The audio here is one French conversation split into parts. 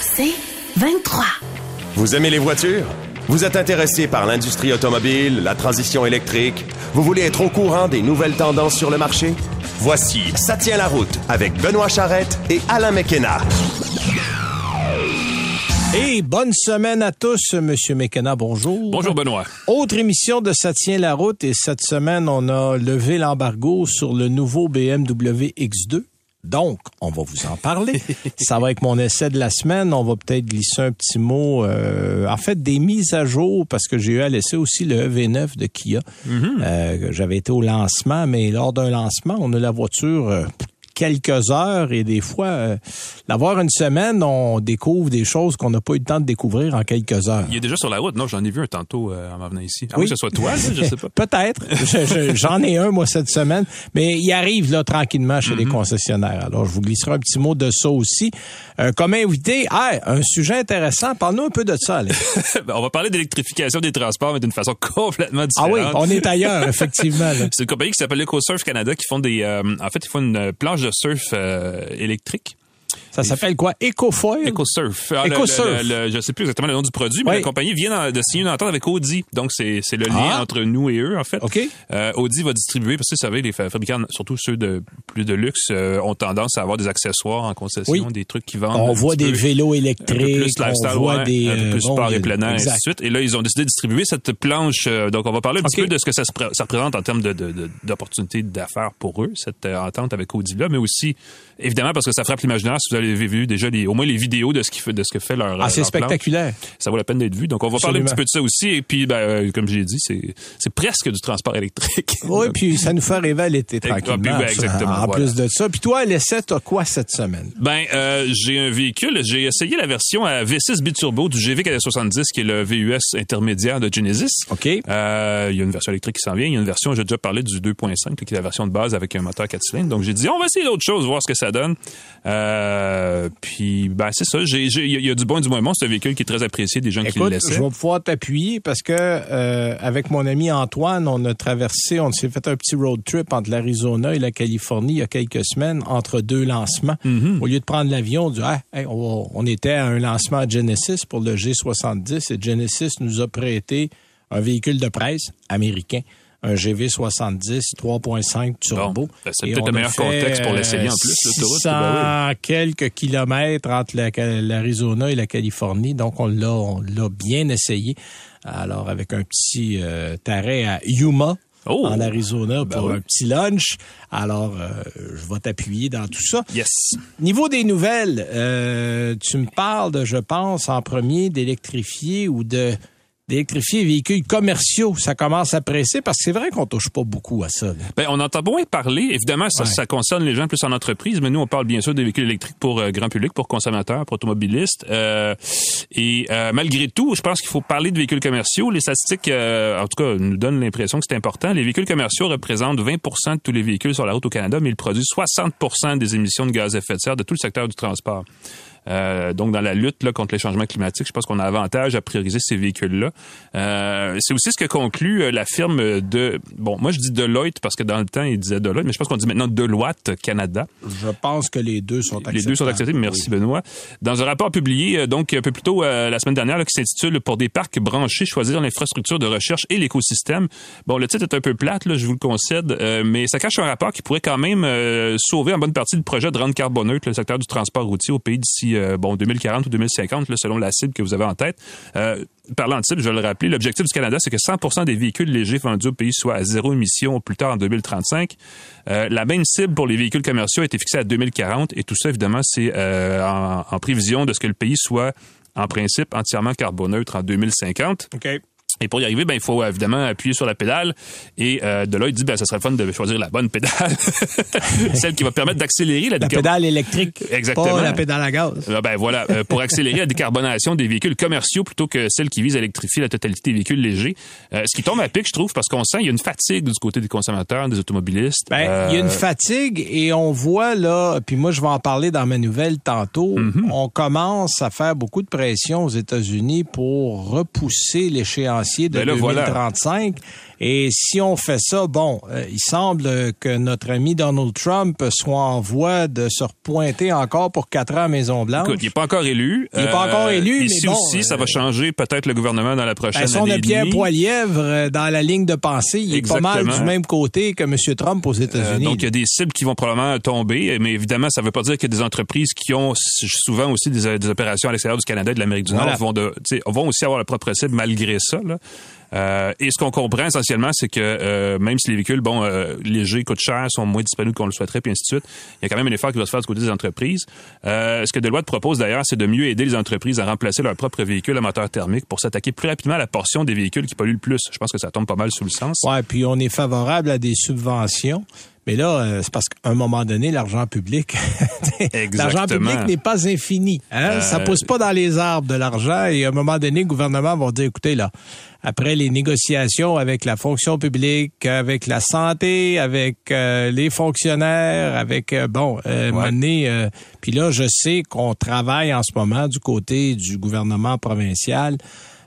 C'est 23. Vous aimez les voitures? Vous êtes intéressé par l'industrie automobile, la transition électrique? Vous voulez être au courant des nouvelles tendances sur le marché? Voici Ça tient la route avec Benoît Charrette et Alain McKenna. Et bonne semaine à tous, Monsieur McKenna, bonjour. Bonjour Benoît. Autre émission de Ça tient la route et cette semaine, on a levé l'embargo sur le nouveau BMW X2. Donc, on va vous en parler. Ça va être mon essai de la semaine. On va peut-être glisser un petit mot, euh, en fait, des mises à jour, parce que j'ai eu à laisser aussi le EV9 de Kia. Euh, J'avais été au lancement, mais lors d'un lancement, on a la voiture euh, quelques heures et des fois, euh, l'avoir une semaine, on découvre des choses qu'on n'a pas eu le temps de découvrir en quelques heures. Il est déjà sur la route. Non, j'en ai vu un tantôt euh, en venant ici. Ah Oui. que ce soit toi, là, je sais pas. Peut-être. Je- je- J'en ai un, moi, cette semaine. Mais il arrive, là, tranquillement chez Mhm. les concessionnaires. Alors, je vous glisserai un petit mot de ça aussi. Euh, comme invité, ah, un sujet intéressant. Parle-nous un peu de ça. Ben, On va parler d'électrification des transports, mais d'une façon complètement Ah différente. oui, on est ailleurs, effectivement. C'est une compagnie qui s'appelle EcoSurf Canada qui font des... euh, en fait, ils font une planche de surf euh, électrique. Ça s'appelle quoi? Ecofoil? EcoSurf. Ah, EcoSurf. le- le- le- je sais plus exactement le nom du produit, mais Oui. la compagnie vient de signer une entente avec Audi. Donc, c'est le lien Ah. entre nous et eux, en fait. OK. Euh, Audi va distribuer, parce que vous savez, les fa- fabricants, surtout ceux de plus de luxe, euh, ont tendance à avoir des accessoires en concession, Oui. des trucs qui vendent. On voit des peu- vélos un peu électriques, plus lifestyle, on voit ouais, des... un peu euh, plus bon, sport et plein air, et ainsi de suite. Et là, ils ont décidé de distribuer cette planche. euh, donc, on va parler un petit peu de ce que ça, se pré- ça représente en termes de- de- de- d'opportunités d'affaires pour eux, cette euh, entente avec Audi-là, mais aussi, évidemment, parce que ça frappe l'imaginaire si vous avez vu déjà les, au moins les vidéos de ce, qui fait, de ce que fait leur Ah, c'est spectaculaire. Ça vaut la peine d'être vu. Donc, on va parler un petit peu de ça aussi. Et puis, ben, euh, comme j'ai dit, c'est c'est presque du transport électrique. Oui, puis ça nous fait rêver à l'été Ah, tranquillement. ben, ça, exactement, en voilà. plus de ça. Puis toi, l'essai, t'as quoi cette semaine? Ben, euh, j'ai un véhicule. J'ai essayé la version à V6 biturbo du GV470, qui est le VUS intermédiaire de Genesis. OK. Euh, il y a une version électrique qui s'en vient. Il y a une version, j'ai déjà parlé du 2.5, qui est la version de base avec un moteur 4 cylindres. Donc, j'ai dit, on va essayer d'autres choses, voir ce que ça donne. Euh, puis, ben, c'est ça. Il y, a- il y a du bon et du moins bon. C'est un véhicule qui est très apprécié des gens qui le Écoute, laissaient. je vais pouvoir t'appuyer parce que euh, avec mon ami Antoine, on a traversé, on s'est fait un petit road trip entre l'Arizona et la Californie il y a quelques semaines entre deux lancements. Mm-hmm. Au lieu de prendre l'avion, on dit ah, hey, on, on était à un lancement à Genesis pour le G70 et Genesis nous a prêté un véhicule de presse américain. Un GV70 3.5 turbo. Ben, c'est peut-être le meilleur fait, contexte pour l'essayer en plus, l'autoroute, 600 ben quelques kilomètres entre la- l'Arizona et la Californie. Donc, on l'a, bien essayé. Alors, avec un petit euh, arrêt à Yuma. Oh! en Arizona Ben pour oui. un petit lunch. Alors, euh, je vais t'appuyer dans tout ça. Yes. Niveau des nouvelles, euh, tu me parles, de, je pense, en premier d'électrifier ou de d'électrifier les véhicules commerciaux. Ça commence à presser parce que c'est vrai qu'on touche pas beaucoup à ça. Ben, on entend moins parler. Évidemment, ça, Ouais. ça concerne les gens plus en entreprise, mais nous, on parle bien sûr des véhicules électriques pour euh, grand public, pour consommateurs, pour automobilistes. Euh, et euh, malgré tout, je pense qu'il faut parler de véhicules commerciaux. Les statistiques, euh, en tout cas, nous donnent l'impression que c'est important. Les véhicules commerciaux représentent 20% de tous les véhicules sur la route au Canada, mais ils produisent 60% des émissions de gaz à effet de serre de tout le secteur du transport. Euh, donc, dans la lutte là, contre les changements climatiques, je pense qu'on a avantage à prioriser ces véhicules-là. Euh, c'est aussi ce que conclut euh, la firme de... Bon, moi, je dis Deloitte parce que dans le temps, il disait Deloitte, mais je pense qu'on dit maintenant Deloitte Canada. Je pense que les deux sont acceptables. Les deux sont acceptés. Merci, Benoît. Dans un rapport publié, euh, donc, un peu plus tôt euh, la semaine dernière, là, qui s'intitule Pour des parcs branchés, choisir l'infrastructure de recherche et l'écosystème. Bon, le titre est un peu plate, là, je vous le concède, euh, mais ça cache un rapport qui pourrait quand même sauver en bonne partie le projet de rendre carboneutre le secteur du transport routier au pays d'ici euh, bon 2040 ou 2050, là, selon la cible que vous avez en tête. Euh, Parlant de cible, je le rappeler, l'objectif du Canada, c'est que 100% des véhicules légers vendus au pays soient à zéro émission plus tard en 2035. Euh, la même cible pour les véhicules commerciaux a été fixée à 2040 et tout ça, évidemment, c'est en, en prévision de ce que le pays soit en principe entièrement carboneutre en 2050. OK. Et pour y arriver, ben, il faut évidemment appuyer sur la pédale. Et euh, de là, il dit, ben, ça serait fun de choisir la bonne pédale, celle qui va permettre d'accélérer la, La décar- pédale électrique, Exactement. pas la pédale à gaz. Ah Ben voilà, euh, pour accélérer la décarbonation des véhicules commerciaux plutôt que celle qui vise à électrifier la totalité des véhicules légers. Euh, ce qui tombe à pic, je trouve, parce qu'on sent qu'il y a une fatigue du côté des consommateurs, des automobilistes. Ben, il y a une Euh, fatigue et on voit là, puis moi je vais en parler dans ma nouvelle tantôt, Mhm. on commence à faire beaucoup de pression aux États-Unis pour repousser l'échéancier échéancier de Ben là, voilà. 2035. Et si on fait ça, bon, euh, il semble que notre ami Donald Trump soit en voie de se repointer encore pour quatre ans à Maison-Blanche. Écoute, il n'est pas encore élu. Il est pas encore élu, mais Ici bon, aussi, ça euh, va changer peut-être le gouvernement dans la prochaine Ben, si on année Pierre. Poilièvre euh, dans la ligne de pensée, il est pas mal Exactement. du même côté que M. Trump aux Euh, États-Unis. donc, il y a des cibles qui vont probablement tomber, mais évidemment, ça ne veut pas dire qu'il y a des entreprises qui ont souvent aussi des, des opérations à l'extérieur du Canada et de l'Amérique du Voilà. Nord vont, de, vont aussi avoir leur propre cible malgré ça. Là. Euh, et ce qu'on comprend essentiellement, c'est que euh, même si les véhicules, bon, euh, légers, coûtent cher, sont moins disponibles qu'on le souhaiterait, puis ainsi de suite, il y a quand même un effort qui va se faire du côté des entreprises. Ce que Deloitte propose d'ailleurs, c'est de mieux aider les entreprises à remplacer leurs propres véhicules à moteur thermique pour s'attaquer plus rapidement à la portion des véhicules qui polluent le plus. Je pense que ça tombe pas mal sous le sens. Ouais, puis on est favorable à des subventions. Mais là, euh, c'est parce qu'à un moment donné, l'argent public, l'argent public n'est pas infini. Hein? Euh, Ça pousse pas dans les arbres de l'argent. Et à un moment donné, le gouvernement va dire, écoutez, là, après les négociations avec la fonction publique, avec la santé, avec euh, les fonctionnaires, avec, euh, bon, euh, euh, puis là, je sais qu'on travaille en ce moment du côté du gouvernement provincial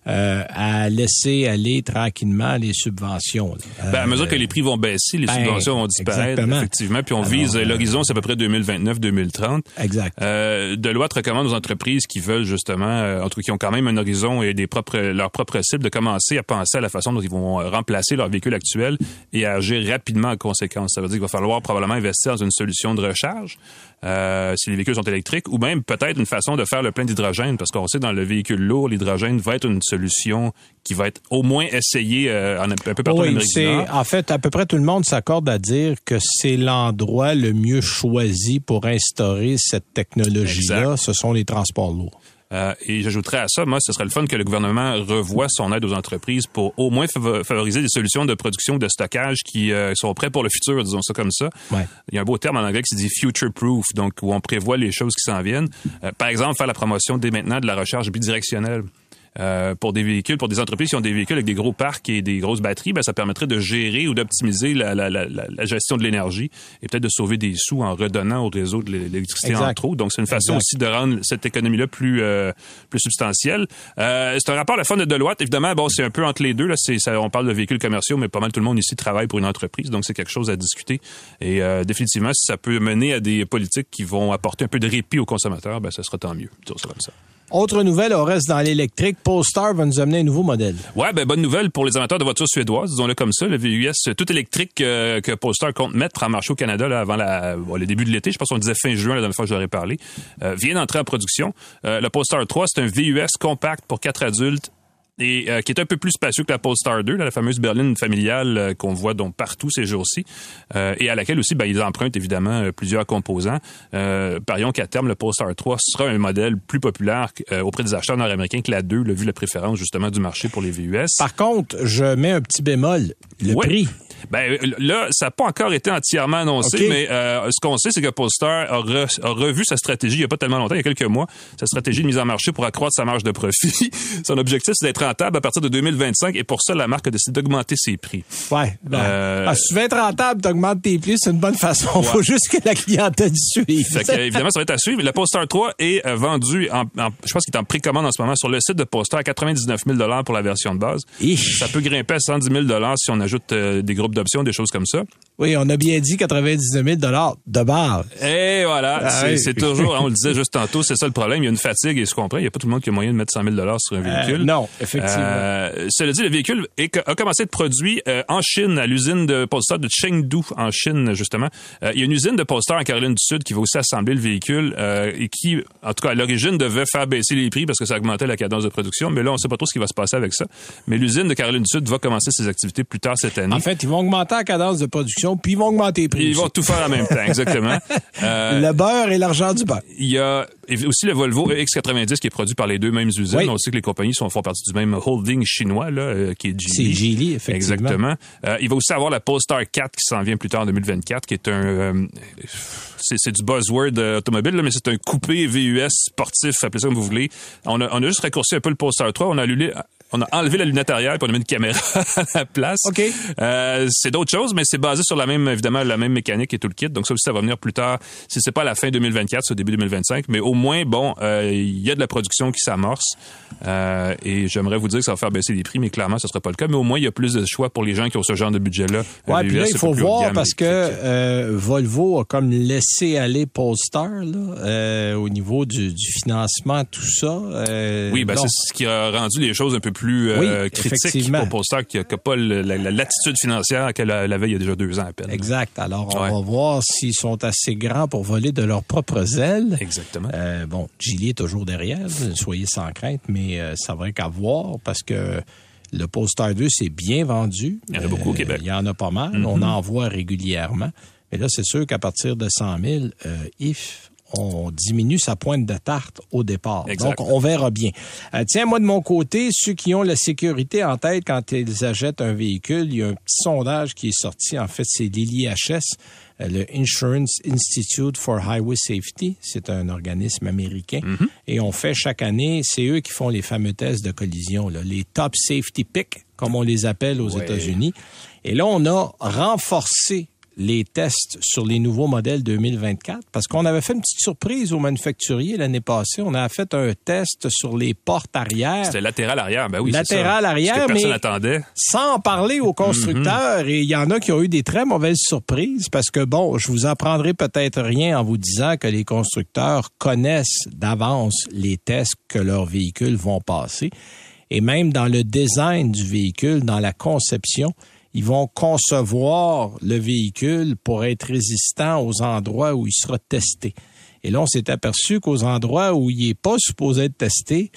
euh, à laisser aller tranquillement les subventions. Ben, à Euh, mesure que les prix vont baisser, les ben, subventions vont disparaître, exactement. effectivement. Puis on Alors, vise, euh, l'horizon, c'est à peu près 2029-2030. Exact. Euh, Deloitte recommande aux entreprises qui veulent justement, euh, en tout cas qui ont quand même un horizon et des propres, leurs propres cibles, de commencer à penser à la façon dont ils vont euh, remplacer leurs véhicules actuels et à agir rapidement en conséquence. Ça veut dire qu'il va falloir probablement investir dans une solution de recharge euh, si les véhicules sont électriques, ou même peut-être une façon de faire le plein d'hydrogène, parce qu'on sait dans le véhicule lourd, l'hydrogène va être une solution qui va être au moins essayée euh, un peu partout en Oui, Amérique du c'est Nord. en fait à peu près tout le monde s'accorde à dire que c'est l'endroit le mieux choisi pour instaurer cette technologie-là. Ce sont les transports lourds. Euh, et j'ajouterais à ça, moi, ce serait le fun que le gouvernement revoie son aide aux entreprises pour au moins favo- favoriser des solutions de production ou de stockage qui euh, sont prêts pour le futur, disons ça comme ça. Ouais. Il y a un beau terme en anglais qui se dit future proof, donc où on prévoit les choses qui s'en viennent. Euh, par exemple, faire la promotion dès maintenant de la recharge bidirectionnelle. Euh, pour des véhicules, pour des entreprises qui ont des véhicules avec des gros parcs et des grosses batteries, ben, ça permettrait de gérer ou d'optimiser la, la, la, la- gestion de l'énergie et peut-être de sauver des sous en redonnant au réseau de l'électricité entre autres. Donc, c'est une façon Exact. aussi de rendre cette économie-là plus euh, plus substantielle. Euh, c'est un rapport à la fin de Deloitte. Évidemment, bon, c'est un peu entre les deux. Là, c'est, ça, on parle de véhicules commerciaux, mais pas mal tout le monde ici travaille pour une entreprise, donc c'est quelque chose à discuter. Et euh, définitivement, si ça peut mener à des politiques qui vont apporter un peu de répit aux consommateurs, ben, ça sera tant mieux. Ça comme ça. Autre nouvelle, on reste dans l'électrique. Polestar va nous amener un nouveau modèle. Ouais, ben bonne nouvelle pour les amateurs de voitures suédoises, disons-le comme ça. Le VUS tout électrique euh, que Polestar compte mettre en marché au Canada là, avant la, le début de l'été, je pense qu'on disait fin juin la dernière fois que ai parlé, euh, vient d'entrer en production. Euh, le Polestar 3, c'est un VUS compact pour quatre adultes et euh, qui est un peu plus spacieux que la Polestar 2, là, la fameuse berline familiale euh, qu'on voit donc partout ces jours-ci, euh, et à laquelle aussi ben, ils empruntent évidemment euh, plusieurs composants. Euh, parions qu'à terme, le Polestar 3 sera un modèle plus populaire euh, auprès des acheteurs nord-américains que la 2, le vu la préférence justement du marché pour les VUS. Par contre, je mets un petit bémol. Le Ouais. prix. Ben là, ça n'a pas encore été entièrement annoncé, OK. mais euh, ce qu'on sait, c'est que Polestar a, re- a revu sa stratégie il n'y a pas tellement longtemps, il y a quelques mois, sa stratégie de mise en marché pour accroître sa marge de profit. Son objectif, c'est d'être rentable à partir de 2025, et pour ça, la marque a décidé d'augmenter ses prix. Ouais. Ben, Euh, ah, si tu veux être rentable, t'augmentes tes prix, c'est une bonne façon. Faut juste que la clientèle suive. Fait que, évidemment, ça va être à suivre. La Polestar 3 est euh, vendue, en, en- je pense qu'il est en précommande en ce moment sur le site de Polestar à 99 000 pour la version de base. Ça peut grimper à 110 000 si on ajoute euh, des groupes d'options, des choses comme ça. Oui, on a bien dit 99 000 de base. Et voilà, Ah c'est oui. toujours, on le disait juste tantôt, c'est ça le problème. Il y a une fatigue et je comprends. Il n'y a pas tout le monde qui a moyen de mettre 100 000 sur un véhicule. Euh, non, effectivement. Euh, cela dit, le véhicule est- a commencé à être produit euh, en Chine, à l'usine de Polestar de Chengdu, en Chine, justement. Euh, il y a une usine de Polestar en Caroline du Sud qui va aussi assembler le véhicule et qui, en tout cas, à l'origine, devait faire baisser les prix parce que ça augmentait la cadence de production. Mais là, on ne sait pas trop ce qui va se passer avec ça. Mais l'usine de Caroline du Sud va commencer ses activités plus tard cette année. En fait, ils vont augmenter la cadence de production, puis ils vont augmenter les prix. Ils vont tout faire en même temps, exactement. Euh, Le beurre et l'argent du beurre. Il y a aussi le Volvo X90 qui est produit par les deux mêmes usines. Oui. On sait que les compagnies sont, font partie du même holding chinois, là, euh, qui est Geely. C'est Geely, effectivement. Exactement. Euh, il va aussi avoir la Polestar 4 qui s'en vient plus tard en 2024, qui est un... euh, c'est, c'est du buzzword euh, automobile, là, mais c'est un coupé VUS sportif, appelez ça comme vous voulez. On a, on a juste raccourci un peu le Polestar 3. On a annulé, On a enlevé la lunette arrière et on a mis une caméra à la place. OK. Euh, c'est d'autres choses, mais c'est basé sur la même, évidemment, la même mécanique et tout le kit. Donc ça aussi, ça va venir plus tard. Si c'est pas à la fin 2024, c'est au début 2025. Mais au moins, bon, euh, il y a de la production qui s'amorce. Euh, et j'aimerais vous dire que ça va faire baisser les prix, mais clairement, ce sera pas le cas. Mais au moins, il y a plus de choix pour les gens qui ont ce genre de budget-là. Ouais, puis là, il faut voir parce que Volvo a comme laissé aller Polestar là, au niveau du, du financement, tout ça. Oui, ben donc, c'est ce qui a rendu les choses un peu plus euh, Oui, critiques effectivement. pour Polestar, qui n'a pas le- la, la latitude financière qu'elle avait il y a déjà deux ans à peine. Exact. Alors, on Ouais. va voir s'ils sont assez grands pour voler de leurs propres ailes. Exactement. Euh, bon, Gilly est toujours derrière, soyez sans crainte, mais euh, ça va être à voir parce que le Polestar 2 c'est bien vendu. Il y en a beaucoup au Euh, Québec. Il y en a pas mal. Mhm. On en voit régulièrement. Mais là, c'est sûr qu'à partir de 100 000, euh, if on diminue sa pointe de tarte au départ. Exact. Donc, on verra bien. Euh, tiens, moi, de mon côté, ceux qui ont la sécurité en tête quand ils achètent un véhicule, il y a un petit sondage qui est sorti. En fait, c'est l'ILIHS, euh, le Insurance Institute for Highway Safety. C'est un organisme américain. Et on fait chaque année, c'est eux qui font les fameux tests de collision, là, les Top Safety Pick, comme on les appelle aux Ouais. États-Unis. Et là, on a renforcé les tests sur les nouveaux modèles 2024 parce qu'on avait fait une petite surprise aux manufacturiers l'année passée. On a fait un test sur les portes arrière C'était latéral arrière, ben oui. c'est Latéral ça. arrière, que personne mais- n'attendait. sans parler aux constructeurs. Et il y en a qui ont eu des très mauvaises surprises parce que, bon, je vous apprendrai peut-être rien en vous disant que les constructeurs connaissent d'avance les tests que leurs véhicules vont passer. Et même dans le design du véhicule, dans la conception, ils vont concevoir le véhicule pour être résistant aux endroits où il sera testé. Et là, on s'est aperçu qu'aux endroits où il n'est pas supposé être testé,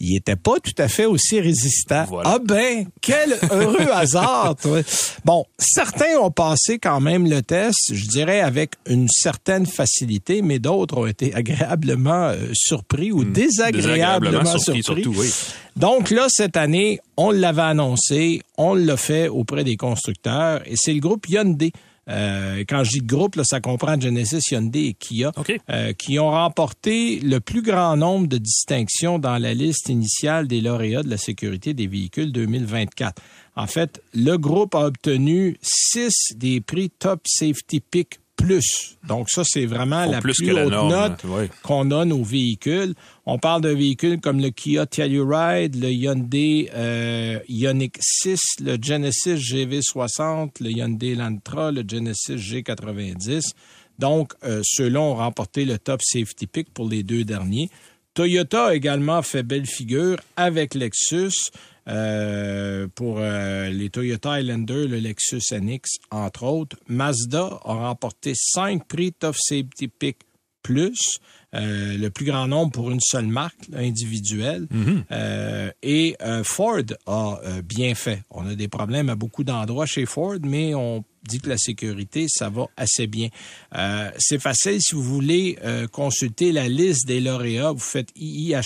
il n'était pas tout à fait aussi résistant. Voilà. Ah ben, quel heureux hasard! toi. Bon, certains ont passé quand même le test, je dirais avec une certaine facilité, mais d'autres ont été agréablement euh, surpris ou désagréablement, Hmm. Désagréablement surpris, surtout, oui. donc là, cette année, on l'avait annoncé, on l'a fait auprès des constructeurs et c'est le groupe Hyundai. Euh, quand je dis groupe, là, ça comprend Genesis, Hyundai et Kia, OK. euh, qui ont remporté le plus grand nombre de distinctions dans la liste initiale des lauréats de la sécurité des véhicules 2024. En fait, le groupe a obtenu six des prix Top Safety Pick plus. Donc ça, c'est vraiment la plus plus, que la haute norme, note qu'on a nos véhicules. On parle de véhicules comme le Kia Telluride, le Hyundai euh, Ioniq 6, le Genesis GV60, le Hyundai Lantra, le Genesis G90. Donc, euh, ceux-là ont remporté le Top Safety Pick pour les deux derniers. Toyota a également fait belle figure avec Lexus euh, pour euh, les Toyota Highlander, le Lexus NX, entre autres. Mazda a remporté cinq prix Top Safety Pick plus, euh, le plus grand nombre pour une seule marque individuelle. Euh, et euh, Ford a euh, bien fait. On a des problèmes à beaucoup d'endroits chez Ford, mais on dit que la sécurité, ça va assez bien. Euh, c'est facile si vous voulez euh, consulter la liste des lauréats. Vous faites iihs.com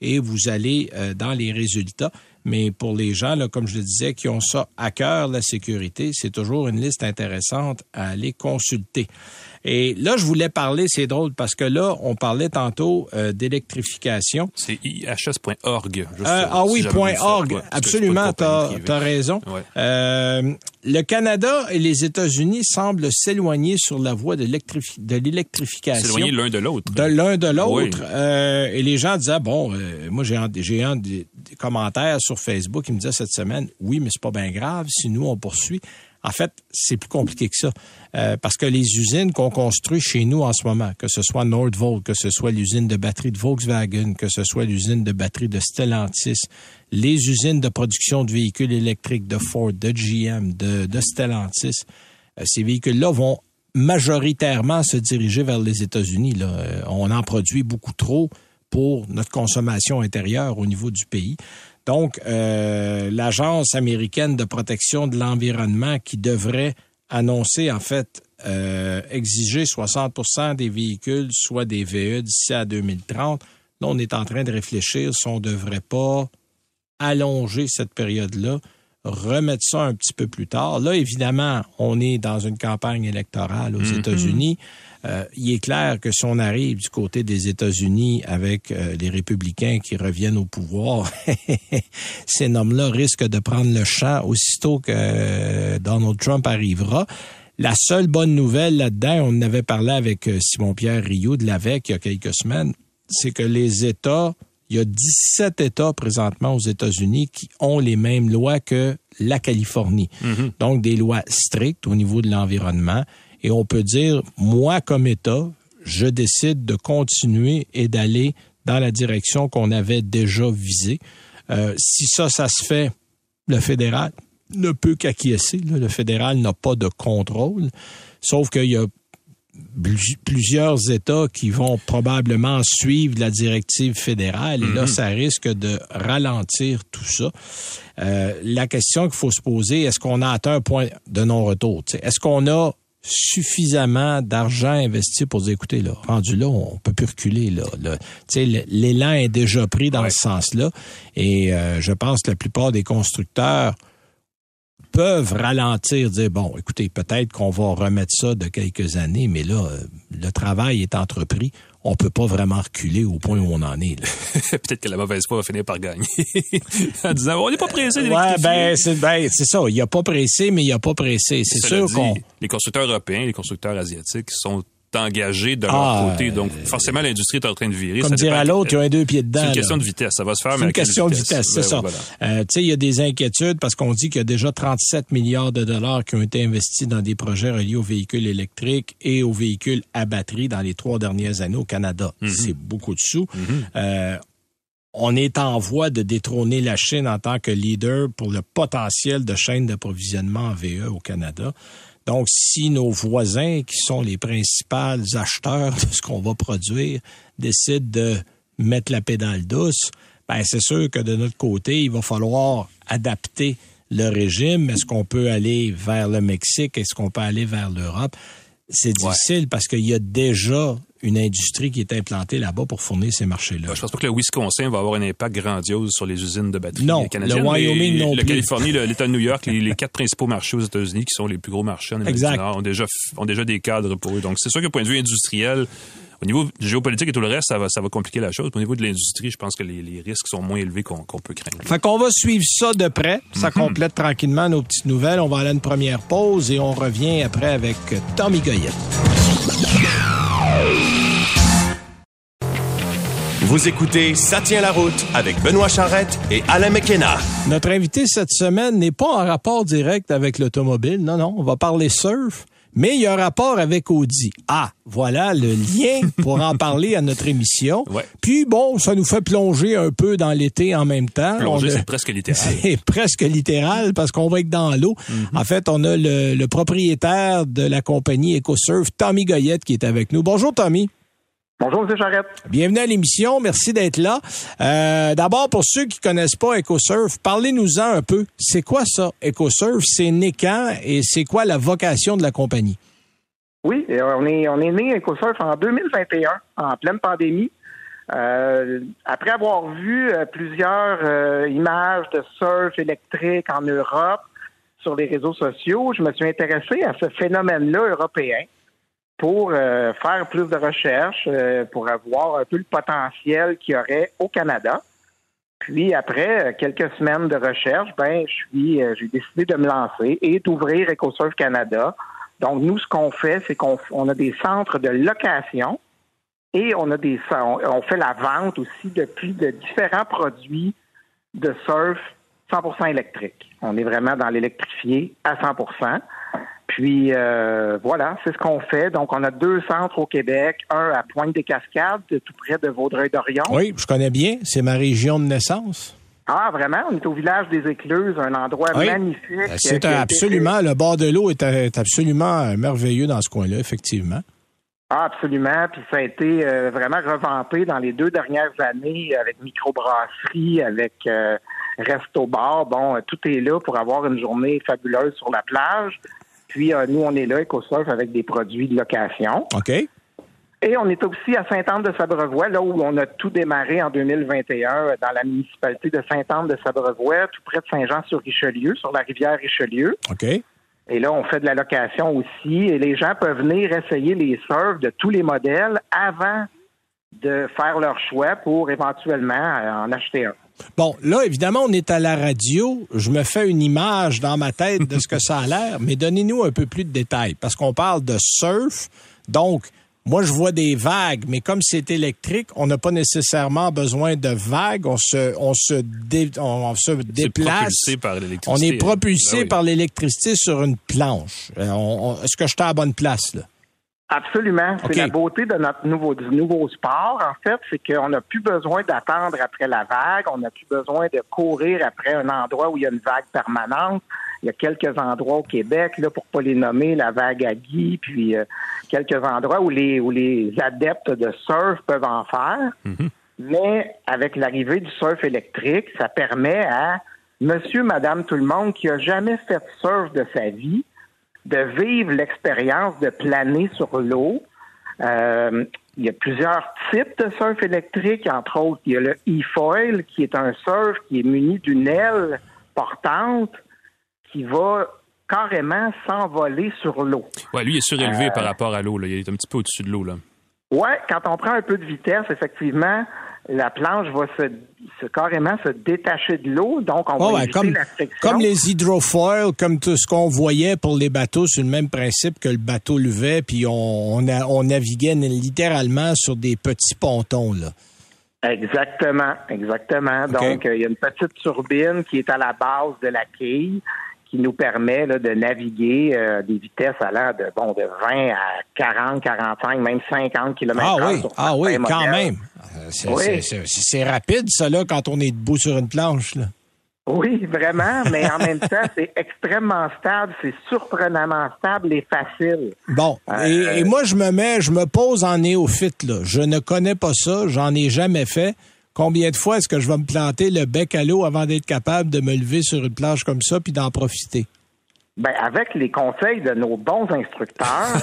et vous allez euh, dans les résultats. Mais pour les gens, là, comme je le disais, qui ont ça à cœur, la sécurité, c'est toujours une liste intéressante à aller consulter. Et là, je voulais parler, c'est drôle, parce que là, on parlait tantôt euh, d'électrification. C'est ihs.org. Euh, ah oui, point org. Absolument, privée. as raison. Ouais. Euh, le Canada et les États-Unis semblent s'éloigner sur la voie de l'électrifi- de l'électrification. S'éloigner l'un de l'autre. De l'un de l'autre. Oui. Euh, et les gens disaient, bon, euh, moi j'ai un- j'ai un des, des commentaires sur Facebook qui me disaient cette semaine, oui, mais c'est pas bien grave si nous on poursuit. En fait, c'est plus compliqué que ça. Euh, parce que les usines qu'on construit chez nous en ce moment, que ce soit Nordvolt, que ce soit l'usine de batterie de Volkswagen, que ce soit l'usine de batterie de Stellantis, les usines de production de véhicules électriques de Ford, de GM, de, Stellantis, euh, ces véhicules-là vont majoritairement se diriger vers les États-Unis. Euh, On en produit beaucoup trop pour notre consommation intérieure au niveau du pays. Donc, euh, l'Agence américaine de protection de l'environnement qui devrait annoncer, en fait, euh, exiger 60% des véhicules, soit des VE d'ici à 2030. Là, on est en train de réfléchir si on ne devrait pas allonger cette période-là remettre ça un petit peu plus tard. Là, évidemment, on est dans une campagne électorale aux Mhm. États-Unis. Euh, il est clair que si on arrive du côté des États-Unis avec euh, les républicains qui reviennent au pouvoir, ces noms-là risquent de prendre le champ aussitôt que euh, Donald Trump arrivera. La seule bonne nouvelle là-dedans, on en avait parlé avec Simon-Pierre Rio de l'AVEC il y a quelques semaines, c'est que les États, il y a 17 États présentement aux États-Unis qui ont les mêmes lois que la Californie. Donc des lois strictes au niveau de l'environnement. Et on peut dire, moi comme État, je décide de continuer et d'aller dans la direction qu'on avait déjà visée. Euh, si ça, ça se fait, le fédéral ne peut qu'acquiescer. Le fédéral n'a pas de contrôle. Sauf qu'il y a plusieurs États qui vont probablement suivre la directive fédérale et là, ça risque de ralentir tout ça. Euh, la question qu'il faut se poser, est-ce qu'on a atteint un point de non-retour? Est-ce qu'on a suffisamment d'argent investi pour dire, écoutez, là, rendu là, on peut plus reculer. Là, Là, l'élan est déjà pris dans Ouais. ce sens-là. Et euh, je pense que la plupart des constructeurs peuvent ralentir, dire bon, écoutez, peut-être qu'on va remettre ça de quelques années, mais là, euh, le travail est entrepris. On peut pas vraiment reculer au point où on en est. Peut-être que la mauvaise foi va finir par gagner. en disant, on n'est pas pressé Ouais, d'électrifier. ben c'est ben, c'est ça. Il n'y a pas pressé, mais il n'y a pas pressé. C'est sûr qu'on. Les constructeurs européens, les constructeurs asiatiques sont engagés de leur Ah, côté. Donc, forcément, l'industrie est en train de virer. Comme Ça dirait dépend- l'autre, il y a un deux pieds dedans. C'est une là. question de vitesse. Ça va se faire, C'est mais à une question de vitesse, c'est Ben ça. voilà. Euh, tu sais, il y a des inquiétudes parce qu'on dit qu'il y a déjà 37 milliards de dollars qui ont été investis dans des projets reliés aux véhicules électriques et aux véhicules à batterie dans les trois dernières années au Canada. Mhm. C'est beaucoup de sous. Euh, on est en voie de détrôner la Chine en tant que leader pour le potentiel de chaîne d'approvisionnement en VE au Canada. Donc, si nos voisins, qui sont les principaux acheteurs de ce qu'on va produire, décident de mettre la pédale douce, ben c'est sûr que de notre côté, il va falloir adapter le régime. Est-ce qu'on peut aller vers le Mexique? Est-ce qu'on peut aller vers l'Europe? C'est difficile parce qu'il y a déjà une industrie qui est implantée là-bas pour fournir ces marchés-là. Ben, Je pense pas que le Wisconsin va avoir un impact grandiose sur les usines de batteries Non, canadiennes. le Wyoming non La plus. Californie, le- l'État de New York, les, les quatre principaux marchés aux États-Unis, qui sont les plus gros marchés en Amérique Exact. du Nord, ont déjà, ont déjà des cadres pour eux. Donc, c'est sûr que point de vue industriel, au niveau géopolitique et tout le reste, ça va, ça va compliquer la chose. Au niveau de l'industrie, je pense que les, les risques sont moins élevés qu'on peut craindre. Fait qu'on va suivre ça de près. Ça complète tranquillement nos petites nouvelles. On va aller à une première pause et on revient après avec Tommy Goyette. Vous écoutez Ça tient la route avec Benoît Charrette et Alain McKenna. Notre invité cette semaine n'est pas en rapport direct avec l'automobile. Non, non, on va parler surf. Mais il y a un rapport avec Audi. Ah, voilà le lien pour en parler à notre émission. Ouais. Puis bon, ça nous fait plonger un peu dans l'été en même temps. Plonger, c'est presque littéral. C'est presque littéral parce qu'on va être dans l'eau. En fait, on a le, le propriétaire de la compagnie EcoSurf, Tommy Goyette, qui est avec nous. Bonjour, Tommy. Bonjour, M. Charrette. Bienvenue à l'émission. Merci d'être là. Euh, D'abord, pour ceux qui connaissent pas EcoSurf, parlez-nous-en un peu. C'est quoi ça, EcoSurf? C'est né quand et c'est quoi la vocation de la compagnie? Oui, on est, on est né EcoSurf en 2021, en pleine pandémie. Euh, après avoir vu euh, plusieurs euh, images de surf électrique en Europe sur les réseaux sociaux, je me suis intéressé à ce phénomène-là européen pour euh, faire plus de recherches, euh, pour avoir un peu le potentiel qu'il y aurait au Canada. Puis après euh, quelques semaines de recherche, ben je suis, euh, j'ai décidé de me lancer et d'ouvrir EcoSurf Canada. Donc nous, ce qu'on fait, c'est qu'on on a des centres de location et on a des on, fait la vente aussi depuis de différents produits de surf 100% électrique. On est vraiment dans l'électrifié à 100%. Puis euh, voilà, c'est ce qu'on fait. Donc on a deux centres au Québec, un à Pointe-des-Cascades, tout près de Vaudreuil-Dorion. Oui, je connais bien. C'est ma région de naissance. Ah, vraiment? On est au village des Écluses, un endroit Oui. magnifique. Euh, C'est été absolument, le bord de l'eau est, est absolument euh, merveilleux dans ce coin-là, effectivement. Ah, absolument. Puis ça a été euh, vraiment revampé dans les deux dernières années avec microbrasserie, avec euh, resto bar. Bon, tout est là pour avoir une journée fabuleuse sur la plage. Puis euh, nous, on est là, EcoSurf, avec des produits de location. OK? Et on est aussi à Sainte-Anne-de-Sabrevois, là où on a tout démarré en 2021 dans la municipalité de Sainte-Anne-de-Sabrevois, tout près de Saint-Jean-sur-Richelieu, sur la rivière Richelieu. OK. Et là, on fait de la location aussi. Et les gens peuvent venir essayer les surfs de tous les modèles avant de faire leur choix pour éventuellement euh, en acheter un. Bon, là, évidemment, on est à la radio. Je me fais une image dans ma tête de ce que ça a l'air, mais donnez-nous un peu plus de détails, parce qu'on parle de surf. Donc, moi, je vois des vagues, mais comme c'est électrique, on n'a pas nécessairement besoin de vagues. On se, on se, on se déplace. Par on est propulsé Ben oui. par l'électricité sur une planche. Euh, Est-ce que je suis à la bonne place, là? Absolument. C'est la beauté de notre nouveau, du nouveau sport, en fait, c'est qu'on n'a plus besoin d'attendre après la vague, on n'a plus besoin de courir après un endroit où il y a une vague permanente. Il y a quelques endroits au Québec, là, pour pas les nommer, la vague à Guy, puis euh, quelques endroits où les où les adeptes de surf peuvent en faire. Mais avec l'arrivée du surf électrique, ça permet à monsieur, madame, tout le monde qui a jamais fait de surf de sa vie de vivre l'expérience de planer sur l'eau. Euh, il y a plusieurs types de surf électrique, entre autres, il y a le e-foil, qui est un surf qui est muni d'une aile portante qui va carrément s'envoler sur l'eau. Ouais, lui, il est surélevé Euh, par rapport à l'eau. là. Il est un petit peu au-dessus de l'eau. Ouais, quand on prend un peu de vitesse, effectivement, la planche va se, se- carrément se détacher de l'eau, donc on Oh, va ouais, éviter comme, la friction. comme les hydrofoils, comme tout ce qu'on voyait pour les bateaux, c'est le même principe que le bateau levait, puis on, on, a- on naviguait littéralement sur des petits pontons. Là. Exactement, exactement. Donc, euh, il y a une petite turbine qui est à la base de la quille qui nous permet là, de naviguer euh, des vitesses allant de bon de 20 à 40, 45, même 50 km Ah oui, sur ah oui, quand modèles. même. Euh, C'est Oui. rapide, ça, là, quand on est debout sur une planche. Là. Oui, vraiment, mais en même temps, c'est extrêmement stable, c'est surprenamment stable et facile. Bon, Euh, et, et moi, je me mets, je me pose en néophyte. Là. Je ne connais pas ça, j'en ai jamais fait. Combien de fois est-ce que je vais me planter le bec à l'eau avant d'être capable de me lever sur une plage comme ça puis d'en profiter? Ben, avec les conseils de nos bons instructeurs,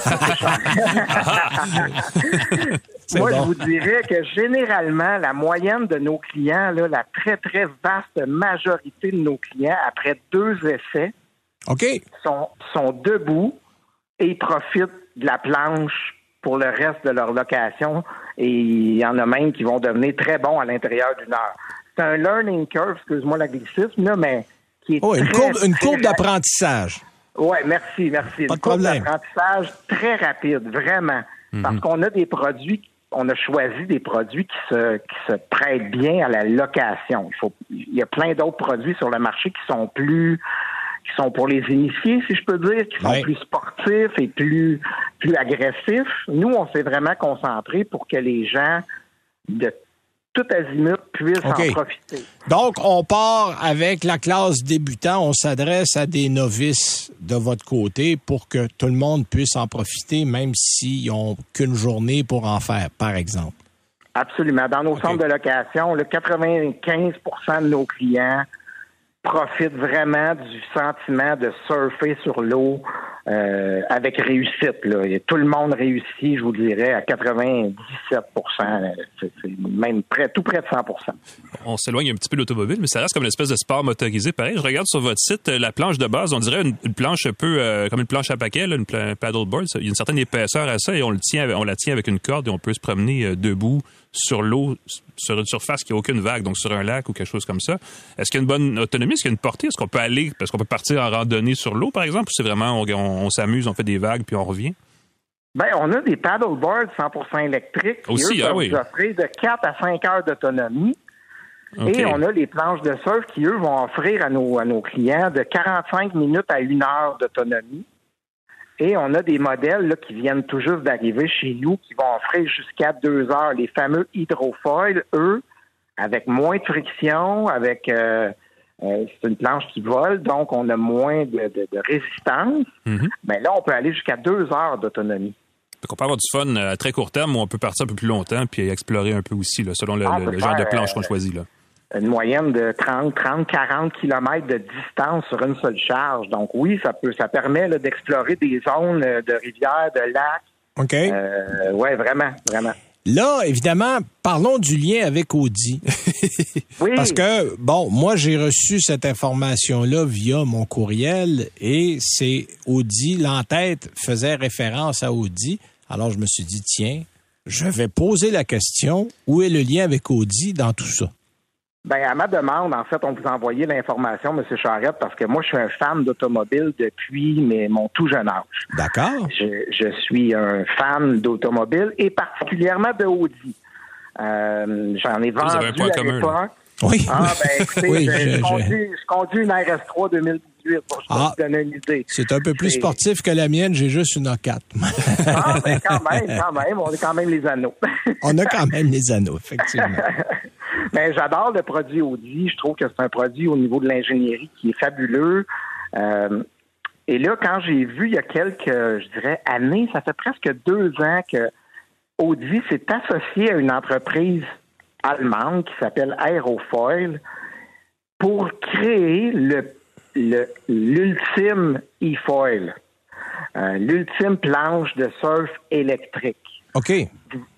moi, bon. je vous dirais que généralement, la moyenne de nos clients, là, la très, très vaste majorité de nos clients, après deux essais, sont, sont debout et ils profitent de la planche pour le reste de leur location. Et il y en a même qui vont devenir très bons à l'intérieur d'une heure. C'est un learning curve, excuse-moi l'anglicisme, là, mais qui est Oh, une très, courbe, une courbe d'apprentissage. oui, merci, merci. Pas de Une courbe d'apprentissage très rapide, vraiment. Mhm. Parce qu'on a des produits, on a choisi des produits qui se, qui se prêtent bien à la location. Il faut, il y a plein d'autres produits sur le marché qui sont plus, qui sont pour les initiés, si je peux dire, qui sont Ouais. plus sportifs et plus, plus agressifs. Nous, on s'est vraiment concentré pour que les gens de tout azimut puissent en profiter. Donc, on part avec la classe débutant. On s'adresse à des novices de votre côté pour que tout le monde puisse en profiter, même s'ils n'ont qu'une journée pour en faire, par exemple. Absolument. Dans nos centres de location, le 95% de nos clients profitent vraiment du sentiment de surfer sur l'eau euh, avec réussite. Tout le monde réussit, je vous dirais, à 97 C'est même près, tout près de 100 On s'éloigne un petit peu de l'automobile, mais ça reste comme une espèce de sport motorisé. Pareil, je regarde sur votre site euh, la planche de base. On dirait une, planche un peu euh, comme une planche à paquet, là, une paddleboard. Il y a une certaine épaisseur à ça et on la tient avec une corde et on peut se promener debout sur l'eau, sur une surface qui n'a aucune vague, donc sur un lac ou quelque chose comme ça. Est-ce qu'il y a une bonne autonomie? Est-ce qu'il y a une portée? Est-ce qu'on peut aller, parce qu'on peut partir en randonnée sur l'eau, par exemple? ou C'est vraiment, on, on- on s'amuse, on fait des vagues puis on revient? Ben, on a des paddleboards 100 électriques qui Aussi, eux, ah oui. offrir de 4 à 5 heures d'autonomie. Et on a les planches de surf qui, eux, vont offrir à nos, à nos clients de 45 minutes à une heure d'autonomie. Et on a des modèles là, qui viennent tout juste d'arriver chez nous qui vont offrir jusqu'à deux heures. Les fameux hydrofoils, eux, avec moins de friction, avec euh, euh, c'est une planche qui vole, donc on a moins de, de- de résistance. Mhm. Ben là, on peut aller jusqu'à deux heures d'autonomie. Donc, on peut avoir du fun euh, à très court terme ou on peut partir un peu plus longtemps puis explorer un peu aussi, là, selon le, Ah, le- genre de planche qu'on choisit. Là. Une moyenne de 30, 30, 40 kilomètres de distance sur une seule charge. Donc oui, ça peut, ça permet d'explorer des zones euh, de rivières, de lacs OK. Euh, ouais, vraiment, vraiment. Là, évidemment, parlons du lien avec Audi. Oui. Parce que, bon, moi, j'ai reçu cette information-là via mon courriel et c'est Audi, l'entête faisait référence à Audi. Alors, je me suis dit, tiens, je vais poser la question, où est le lien avec Audi dans tout ça? Ben, à ma demande, en fait, on vous a envoyé l'information, M. Charrette, parce que moi, je suis un fan d'automobile depuis mais, mon tout jeune âge. D'accord. Je, je suis un fan d'automobile et particulièrement de Audi. Euh, J'en ai Vous avez un vendu point à l'époque. Oui. Ah, ben, écoutez, Oui, je, je- je je- conduis, je conduis une RS3 2018 pour Ah. vous donner une idée. C'est un peu plus sportif que la mienne, j'ai juste une A4. Ah, ben, quand même, quand même, on est quand même les anneaux. On a quand même les anneaux, effectivement. Mais j'adore le produit Audi. Je trouve que c'est un produit au niveau de l'ingénierie qui est fabuleux. Euh, et là, quand j'ai vu il y a quelques, je dirais, années, ça fait presque deux ans que Audi s'est associé à une entreprise allemande qui s'appelle Aerofoil pour créer le le- l'ultime e-foil, euh, l'ultime planche de surf électrique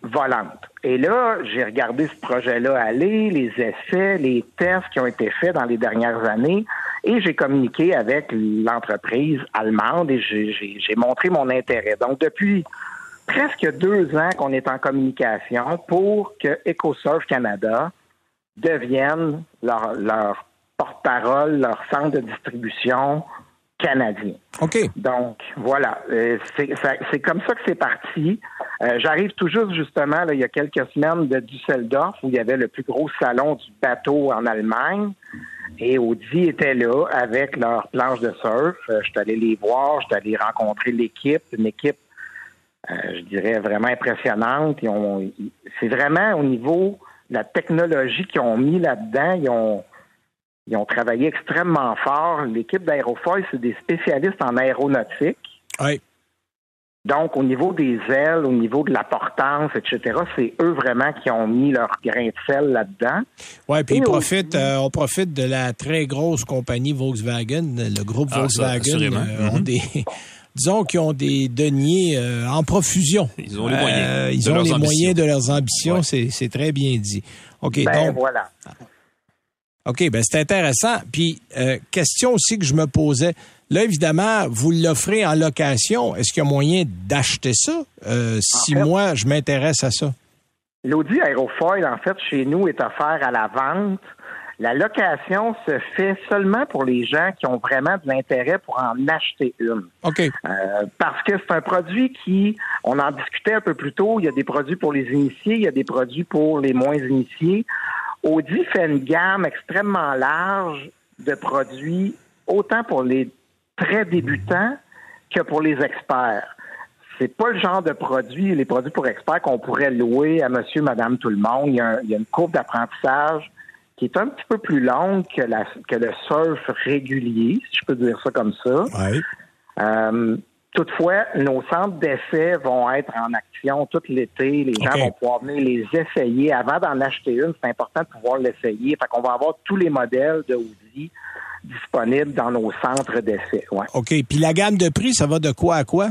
Volante. Et là, j'ai regardé ce projet-là aller, les essais, les tests qui ont été faits dans les dernières années, et j'ai communiqué avec l'entreprise allemande et j'ai- montré mon intérêt. Donc, depuis presque deux ans qu'on est en communication pour que EcoSurf Canada devienne leur porte-parole, leur centre de distribution canadien. OK. Donc, voilà. Euh, c'est comme ça que c'est parti. Euh, J'arrive tout juste, justement, là, il y a quelques semaines de Düsseldorf, où il y avait le plus gros salon du bateau en Allemagne. Et Audi était là avec leur planche de surf. Euh, je suis allé les voir, je suis allé rencontrer l'équipe, une équipe, euh, je dirais, vraiment impressionnante. C'est vraiment au niveau de la technologie qu'ils ont mis là-dedans. Ils ont, ils ont travaillé extrêmement fort. L'équipe d'Aérofoil, c'est des spécialistes en aéronautique. Oui. Donc, au niveau des ailes, au niveau de la portance, etc., c'est eux vraiment qui ont mis leur grain de sel là-dedans. Ouais, puis Et ils aussi- profitent, euh, on profite de la très grosse compagnie Volkswagen, le groupe Ah, ça, Volkswagen. assurément. euh, ont Mhm. des, disons qu'ils ont des deniers euh, en profusion. Ils ont les moyens Euh, de ils ont leurs les ambitions. moyens de leurs ambitions, Ouais. c'est, c'est très bien dit. OK, Ben donc, voilà. OK, ben c'est intéressant. Puis, euh, question aussi que je me posais. Là, évidemment, vous l'offrez en location. Est-ce qu'il y a moyen d'acheter ça? Euh, si fait- moi, je m'intéresse à ça. L'Audi Aerofoil, en fait, chez nous, est offert à la vente. La location se fait seulement pour les gens qui ont vraiment de l'intérêt pour en acheter une. OK. Euh, parce que c'est un produit qui, on en discutait un peu plus tôt, il y a des produits pour les initiés, il y a des produits pour les moins initiés. Audi fait une gamme extrêmement large de produits, autant pour les très débutants que pour les experts. C'est pas le genre de produit, les produits pour experts qu'on pourrait louer à monsieur, madame, tout le monde. Il y a, un- il y a une courbe d'apprentissage qui est un petit peu plus longue que, la, que le surf régulier, si je peux dire ça comme ça. Euh, toutefois, nos centres d'essai vont être en action tout l'été. Les gens vont pouvoir venir les essayer. Avant d'en acheter une, c'est important de pouvoir l'essayer. Fait qu'on va avoir tous les modèles de Audi disponibles dans nos centres d'essai. Ouais. OK. Puis la gamme de prix, ça va de quoi à quoi?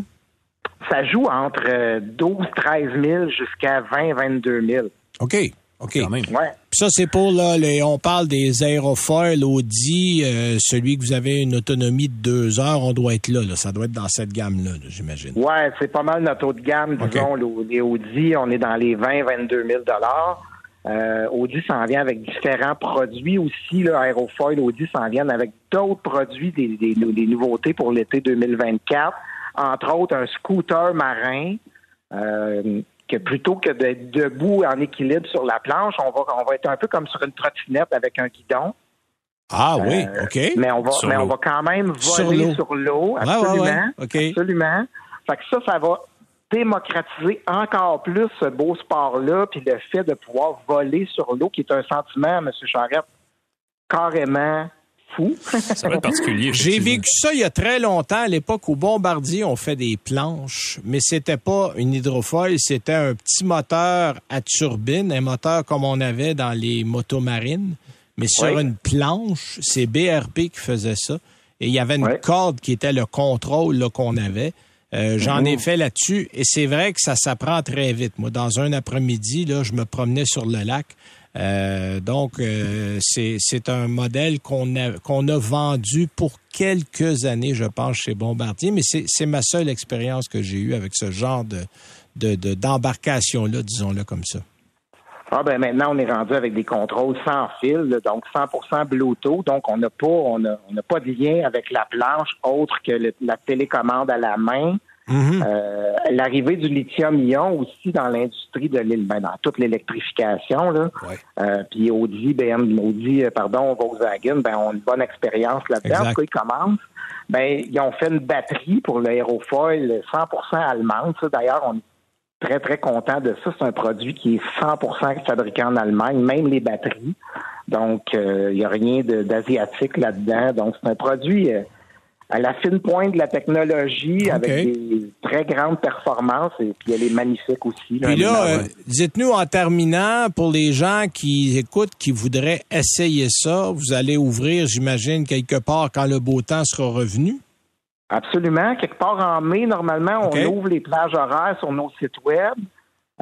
Ça joue entre euh, 12 13 000 jusqu'à 20 22 000. OK. OK. Quand même. Ouais. Puis ça, c'est pour, là, les- on parle des aérofoils Audi, euh, celui que vous avez une autonomie de deux heures, on doit être là, là. Ça doit être dans cette gamme-là, là, j'imagine. Ouais, c'est pas mal notre haut de gamme, disons, le- les Audi, on est dans les 20 22 000 euh, Audi s'en vient avec différents produits aussi. Là, Aerofoil, Audi s'en viennent avec d'autres produits, des, des- des nouveautés pour l'été 2024. Entre autres, un scooter marin euh, que plutôt que d'être debout en équilibre sur la planche, on va, on va être un peu comme sur une trottinette avec un guidon. Ah oui, Euh, OK. Mais on va, Sur mais on va quand même voler sur l'eau, ouais, absolument. ouais. Absolument. Fait que ça, ça va démocratiser encore plus ce beau sport-là, puis le fait de pouvoir voler sur l'eau, qui est un sentiment, M. Charette, carrément fou. Ça va être particulier. J'ai vécu ça il y a très longtemps, à l'époque où Bombardier, on fait des planches, mais c'était pas une hydrofoil, c'était un petit moteur à turbine, un moteur comme on avait dans les motos marines, mais sur Oui. une planche, c'est BRP qui faisait ça. Et il y avait une Oui. corde qui était le contrôle là, qu'on avait. Euh, j'en ai fait là-dessus et c'est vrai que ça s'apprend très vite. Moi, dans un après-midi, là, je me promenais sur le lac. Euh, donc, euh, c'est un modèle qu'on a, a vendu pour quelques années, je pense, chez Bombardier, mais c'est ma seule expérience que j'ai eue avec ce genre de d'embarcation-là, disons-le comme ça. Ah ben maintenant on est rendu avec des contrôles sans fil, donc 100% Bluetooth, donc on n'a pas on n'a pas de lien avec la planche autre que la télécommande à la main. Mm-hmm. Euh, l'arrivée du lithium-ion aussi dans l'industrie de l'île, ben, dans toute l'électrification là. Euh, puis Audi, BM, Audi, euh, pardon, Volkswagen, ben ont une bonne expérience là-dedans. Quand ils commencent, ben ils ont fait une batterie pour l'aérofoil 100% allemande. D'ailleurs, on très, très content de ça. C'est un produit qui est 100% fabriqué en Allemagne, même les batteries. Donc, il n'y a rien d'asiatique là-dedans. Donc, c'est un produit à la fine pointe de la technologie avec des très grandes performances et puis elle est magnifique aussi. Là, puis là, euh, dites-nous en terminant, pour les gens qui écoutent, qui voudraient essayer ça, vous allez ouvrir, j'imagine, quelque part quand le beau temps sera revenu? Absolument. Quelque part en mai, normalement, on ouvre les plages horaires sur nos sites web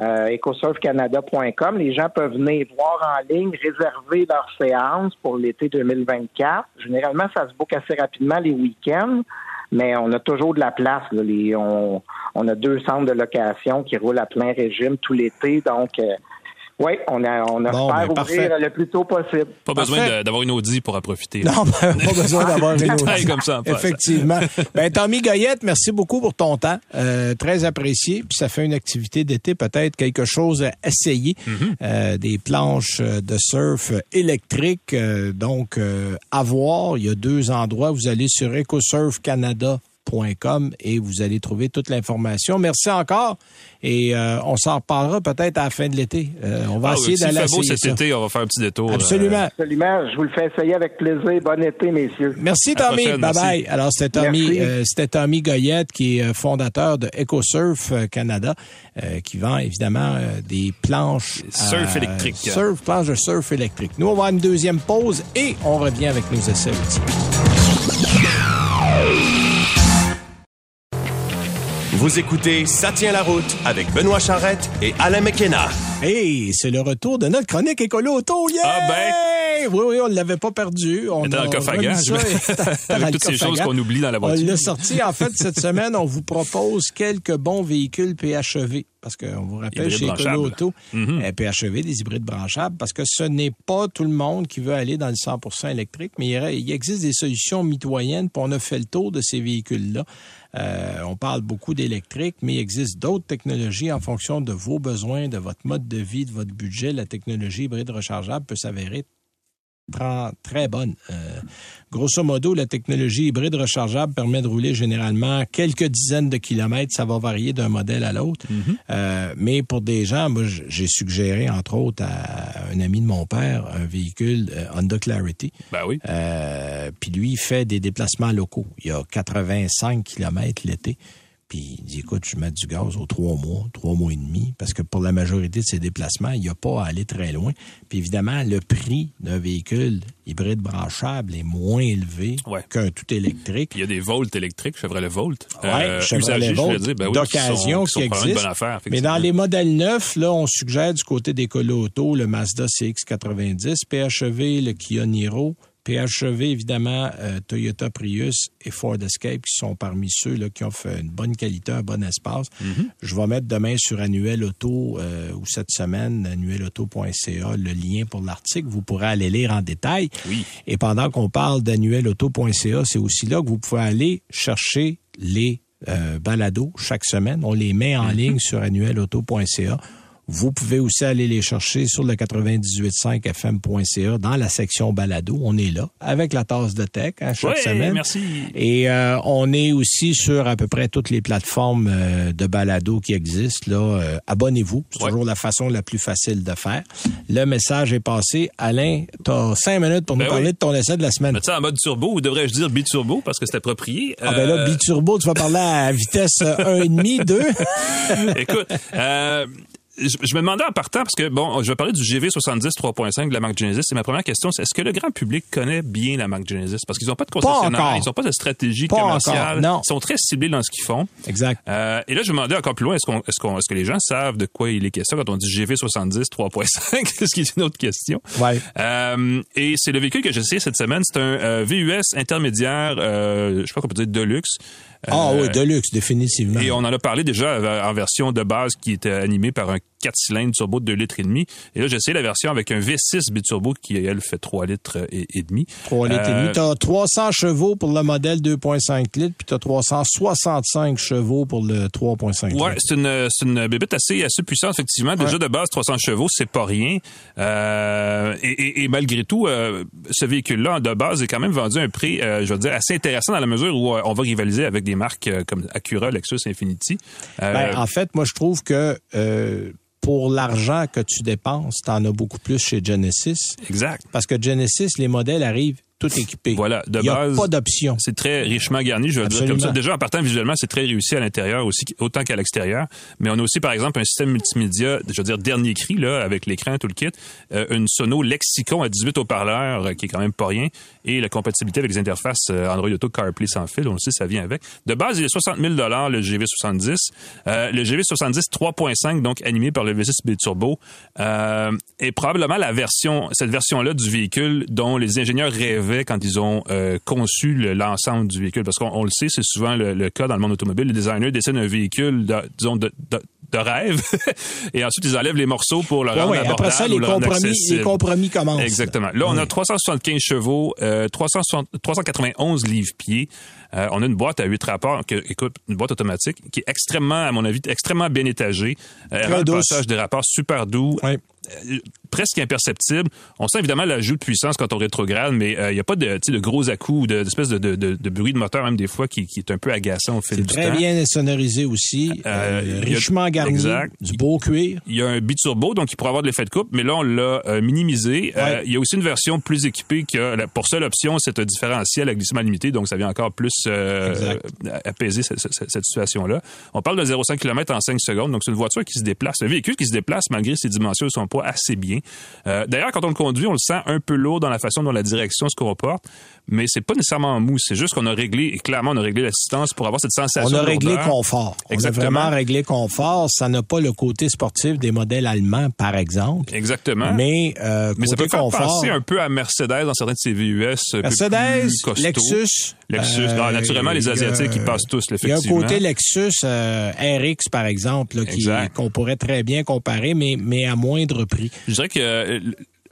euh, ecosurfcanada.com. Les gens peuvent venir voir en ligne, réserver leur séance pour l'été 2024. Généralement, ça se boucle assez rapidement les week-ends, mais on a toujours de la place. on, on, a deux centres de location qui roulent à plein régime tout l'été, donc euh, oui, on a, on a bon, ben, ouvrir le plus tôt possible. Pas besoin d'avoir une Audi pour en profiter. Non, ben, pas besoin d'avoir une Audi. comme ça. Effectivement. ben, Tommy Goyette, merci beaucoup pour ton temps. Euh, très apprécié. Puis ça fait une activité d'été, peut-être quelque chose à essayer. Mm-hmm. euh, des planches de surf électriques. Euh, donc, euh, à voir. Il y a deux endroits. Vous allez sur EcoSurf Canada et vous allez trouver toute l'information. Merci encore et euh, on s'en reparlera peut-être à la fin de l'été. Euh, on va ah, essayer d'aller beau cet été, on va faire un petit détour. Absolument. Euh. Absolument. Je vous le fais essayer avec plaisir. Bon été, messieurs. Merci, Tommy. bye bye. Alors, c'était Tommy, Tommy Goyette, qui est fondateur de EcoSurf Canada, qui vend évidemment des planches. Surf électrique. Surf, planches de surf électrique. Nous, on va avoir une deuxième pause et on revient avec nos essais Vous écoutez Ça tient la route avec Benoît Charrette et Alain McKenna. Hey, c'est le retour de notre chronique écolo auto. Yeah! Ah ben! Oui, oui, on ne l'avait pas perdu. On dans le coffre à gaz. Avec toutes ces choses qu'on oublie dans la voiture. On l'a sorti. En fait, cette semaine, on vous propose quelques bons véhicules PHEV parce qu'on vous rappelle chez Écolo Auto, mm PHEV, des hybrides branchables, parce que ce n'est pas tout le monde qui veut aller dans le 100% électrique, mais il existe des solutions mitoyennes, pour on a fait le tour de ces véhicules-là. Euh, on parle beaucoup d'électrique, mais il existe d'autres technologies en fonction de vos besoins, de votre mode de vie, de votre budget. La technologie hybride rechargeable peut s'avérer très bonne. Euh, grosso modo, la technologie hybride rechargeable permet de rouler généralement quelques dizaines de kilomètres. Ça va varier d'un modèle à l'autre. Mm-hmm. Euh, mais pour des gens, moi, j'ai suggéré, entre autres, à un ami de mon père, un véhicule euh, Honda Clarity. Ben oui. Puis lui, il fait des déplacements locaux. Il y a 85 kilomètres l'été. Puis il dit, écoute, je mets du gaz aux trois mois, trois mois et demi, parce que pour la majorité de ses déplacements, il n'y a pas à aller très loin. Puis évidemment, le prix d'un véhicule hybride branchable est moins élevé qu'un tout électrique. Il y a des Volt électriques, Chevrolet Volt. Oui, euh, Chevrolet Volt ben d'occasion qui, existent. Mais dans les modèles neufs, là, on suggère du côté des Auto le Mazda CX-90, PHEV, le Kia Niro, PHEV, évidemment, euh, Toyota Prius et Ford Escape qui sont parmi ceux là, qui ont fait une bonne qualité, un bon espace. Mm-hmm. Je vais mettre demain sur Annuel Auto euh, ou cette semaine, annuelauto.ca, le lien pour l'article. Vous pourrez aller lire en détail. Oui. Et pendant qu'on parle d'annuelauto.ca, c'est aussi là que vous pouvez aller chercher les euh, balados chaque semaine. On les met en mm-hmm. ligne sur annuelauto.ca. Vous pouvez aussi aller les chercher sur le 98.5fm.ca dans la section balado. On est là avec la tasse de tech hein, chaque semaine. Merci. Et euh, on est aussi sur à peu près toutes les plateformes euh, de balado qui existent. Là, euh, abonnez-vous. C'est toujours la façon la plus facile de faire. Le message est passé. Alain, tu as cinq minutes pour nous ben parler de ton essai de la semaine. Tu en mode turbo ou devrais-je dire biturbo? Parce que c'est approprié. Ah ben là, biturbo, tu vas parler à vitesse 1,5, 2. Écoute, je, je me demandais en partant, parce que, bon, je vais parler du GV70 3.5 de la marque Genesis. Et ma première question, c'est est-ce que le grand public connaît bien la marque Genesis? Parce qu'ils n'ont pas de concessionnaire, ils n'ont pas de stratégie Pas commerciale. encore, non. Ils sont très ciblés dans ce qu'ils font. Exact. Euh, et là, je me demandais encore plus loin, est-ce qu'on, est-ce qu'on, est-ce que les gens savent de quoi il est question quand on dit GV70 3.5? ce qui est une autre question? Ouais. Euh, et c'est le véhicule que j'ai essayé cette semaine. C'est un euh, VUS intermédiaire, euh, je sais pas qu'on peut dire Deluxe. Ah Euh, oui, Deluxe, définitivement. et on en a parlé déjà euh, en version de base qui était animée par un 4 cylindres turbo de 2 litres et demi. Et là, j'ai essayé la version avec un V6 biturbo qui, elle, fait 3 litres et, et demi. 3 litres et Euh, demi. T'as 300 chevaux pour le modèle 2.5 litres, puis t'as 365 chevaux pour le 3.5 litres. Ouais, c'est une, c'est une bébête assez, assez puissante, effectivement. Déjà, de base, 300 chevaux, c'est pas rien. Euh, et, et- et malgré tout, euh, ce véhicule-là, de base, est quand même vendu à un prix, euh, je veux dire, assez intéressant dans la mesure où euh, on va rivaliser avec des marques euh, comme Acura, Lexus, Infiniti. Euh, Ben, en fait, moi, je trouve que euh, pour l'argent que tu dépenses, t'en as beaucoup plus chez Genesis. exact. Parce que Genesis, les modèles arrivent tout équipés. Voilà, de Il n'y a base, pas d'option. C'est très richement garni, je veux dire comme Absolument. ça. Déjà, en partant visuellement, c'est très réussi à l'intérieur aussi, autant qu'à l'extérieur. Mais on a aussi, par exemple, un système multimédia, je veux dire, dernier cri, là, avec l'écran, tout le kit. Euh, une Sono Lexicon à 18 haut-parleurs, euh, qui est quand même pas rien. Et la compatibilité avec les interfaces euh, Android Auto CarPlay sans fil, on le sait, ça vient avec. De base, il est 60 000 le GV70. Euh, le GV70 3.5, donc animé par le V6 Biturbo, euh, est probablement la version, cette version-là du véhicule dont les ingénieurs quand ils ont euh, conçu le- l'ensemble du véhicule. Parce qu'on on le sait, c'est souvent le, le cas dans le monde automobile. Les designers dessinent un véhicule, de, disons, de, de, de rêve, et ensuite ils enlèvent les morceaux pour le Ouais, rendre ouais, abordable après ça, les compromis, les compromis commencent. Exactement. Là, on a 375 chevaux, euh, 360 391 livres-pieds. Euh, on a une boîte à 8 rapports, que, écoute, une boîte automatique qui est extrêmement, à mon avis, extrêmement bien étagée. Euh, le douce. passage des rapports super doux. Ouais. Euh, presque imperceptible. On sent évidemment l'ajout de puissance quand on rétrograde, mais euh, il n'y a pas de, de gros à-coups ou de- d'espèce de, de, de, de bruit de moteur, même des fois, qui, qui est un peu agaçant au fil C'est du très temps. bien sonorisé aussi. Euh, euh, richement garni. exact. Du beau cuir. Il y a un biturbo, donc il pourrait avoir de l'effet de coupe, mais là, on l'a euh, minimisé. Euh, Ouais. il y a aussi une version plus équipée qui a, la- pour seule option, c'est un différentiel à glissement limité, donc ça vient encore plus euh, euh, apaiser cette, cette- cette situation-là. On parle de 0,5 km en 5 secondes, donc c'est une voiture qui se déplace, un véhicule qui se déplace malgré ses dimensions et son poids assez bien. Euh, D'ailleurs, quand on le conduit, on le sent un peu lourd dans la façon dont la direction se comporte, mais c'est pas nécessairement mou, c'est juste qu'on a réglé, et clairement, on a réglé l'assistance pour avoir cette sensation On a réglé lourdeur. confort. Exactement. On a vraiment réglé confort. Ça n'a pas le côté sportif des modèles allemands, par exemple. Exactement. Mais, euh, Mais ça peut faire confort, penser un peu à Mercedes dans certains de ses VUS. Mercedes, plus. Lexus. Lexus. euh, Ah, naturellement, les Asiatiques, ils passent tous, là, Il y a un effectivement. côté Lexus euh, RX, par exemple, qu'on pourrait très bien comparer, mais, mais à moindre Je dirais que euh,